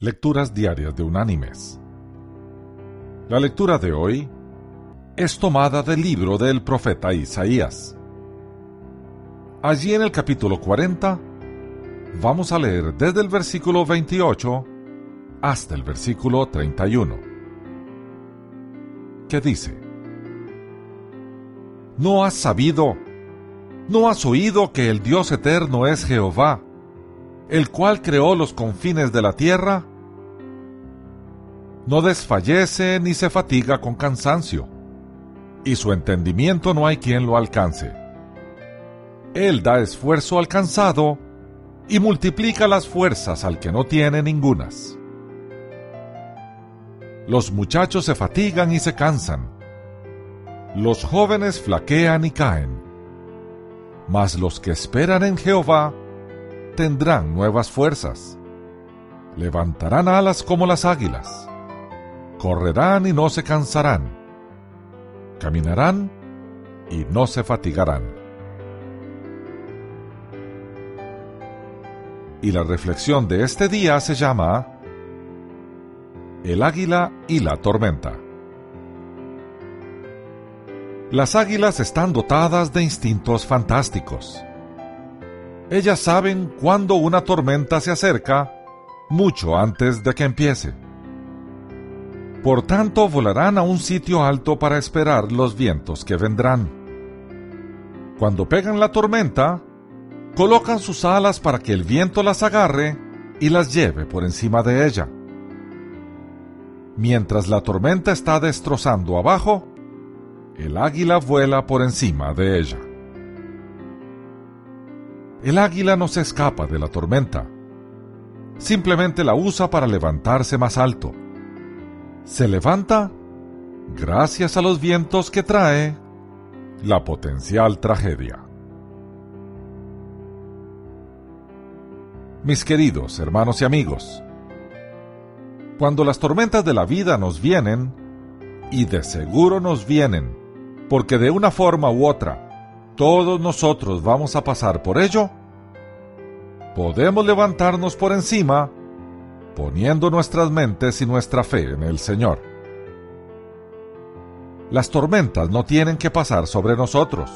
Lecturas Diarias de Unánimes. La lectura de hoy es tomada del libro del profeta Isaías. Allí en el capítulo 40 vamos a leer desde el versículo 28 hasta el versículo 31, que dice, ¿No has sabido, no has oído que el Dios eterno es Jehová, el cual creó los confines de la tierra? No desfallece ni se fatiga con cansancio, y su entendimiento no hay quien lo alcance. Él da esfuerzo al cansado y multiplica las fuerzas al que no tiene ningunas. Los muchachos se fatigan y se cansan. Los jóvenes flaquean y caen. Mas los que esperan en Jehová tendrán nuevas fuerzas. Levantarán alas como las águilas. Correrán y no se cansarán. Caminarán y no se fatigarán. Y la reflexión de este día se llama El águila y la tormenta. Las águilas están dotadas de instintos fantásticos ellas saben cuándo una tormenta se acerca mucho antes de que empiece. Por tanto, volarán a un sitio alto para esperar los vientos que vendrán. Cuando pegan la tormenta, colocan sus alas para que el viento las agarre y las lleve por encima de ella. Mientras la tormenta está destrozando abajo, el águila vuela por encima de ella. El águila no se escapa de la tormenta. Simplemente la usa para levantarse más alto. Se levanta gracias a los vientos que trae la potencial tragedia. Mis queridos hermanos y amigos, cuando las tormentas de la vida nos vienen, y de seguro nos vienen, porque de una forma u otra todos nosotros vamos a pasar por ello, podemos levantarnos por encima poniendo nuestras mentes y nuestra fe en el Señor. Las tormentas no tienen que pasar sobre nosotros.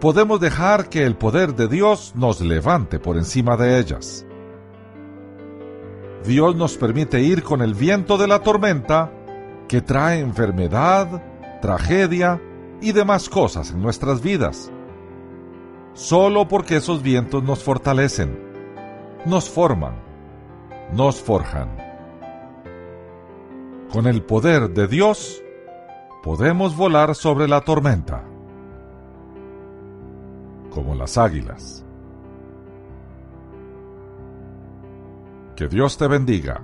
Podemos dejar que el poder de Dios nos levante por encima de ellas. Dios nos permite ir con el viento de la tormenta que trae enfermedad, tragedia y demás cosas en nuestras vidas. Solo porque esos vientos nos fortalecen, nos forman, nos forjan. Con el poder de Dios, podemos volar sobre la tormenta, como las águilas. Que Dios te bendiga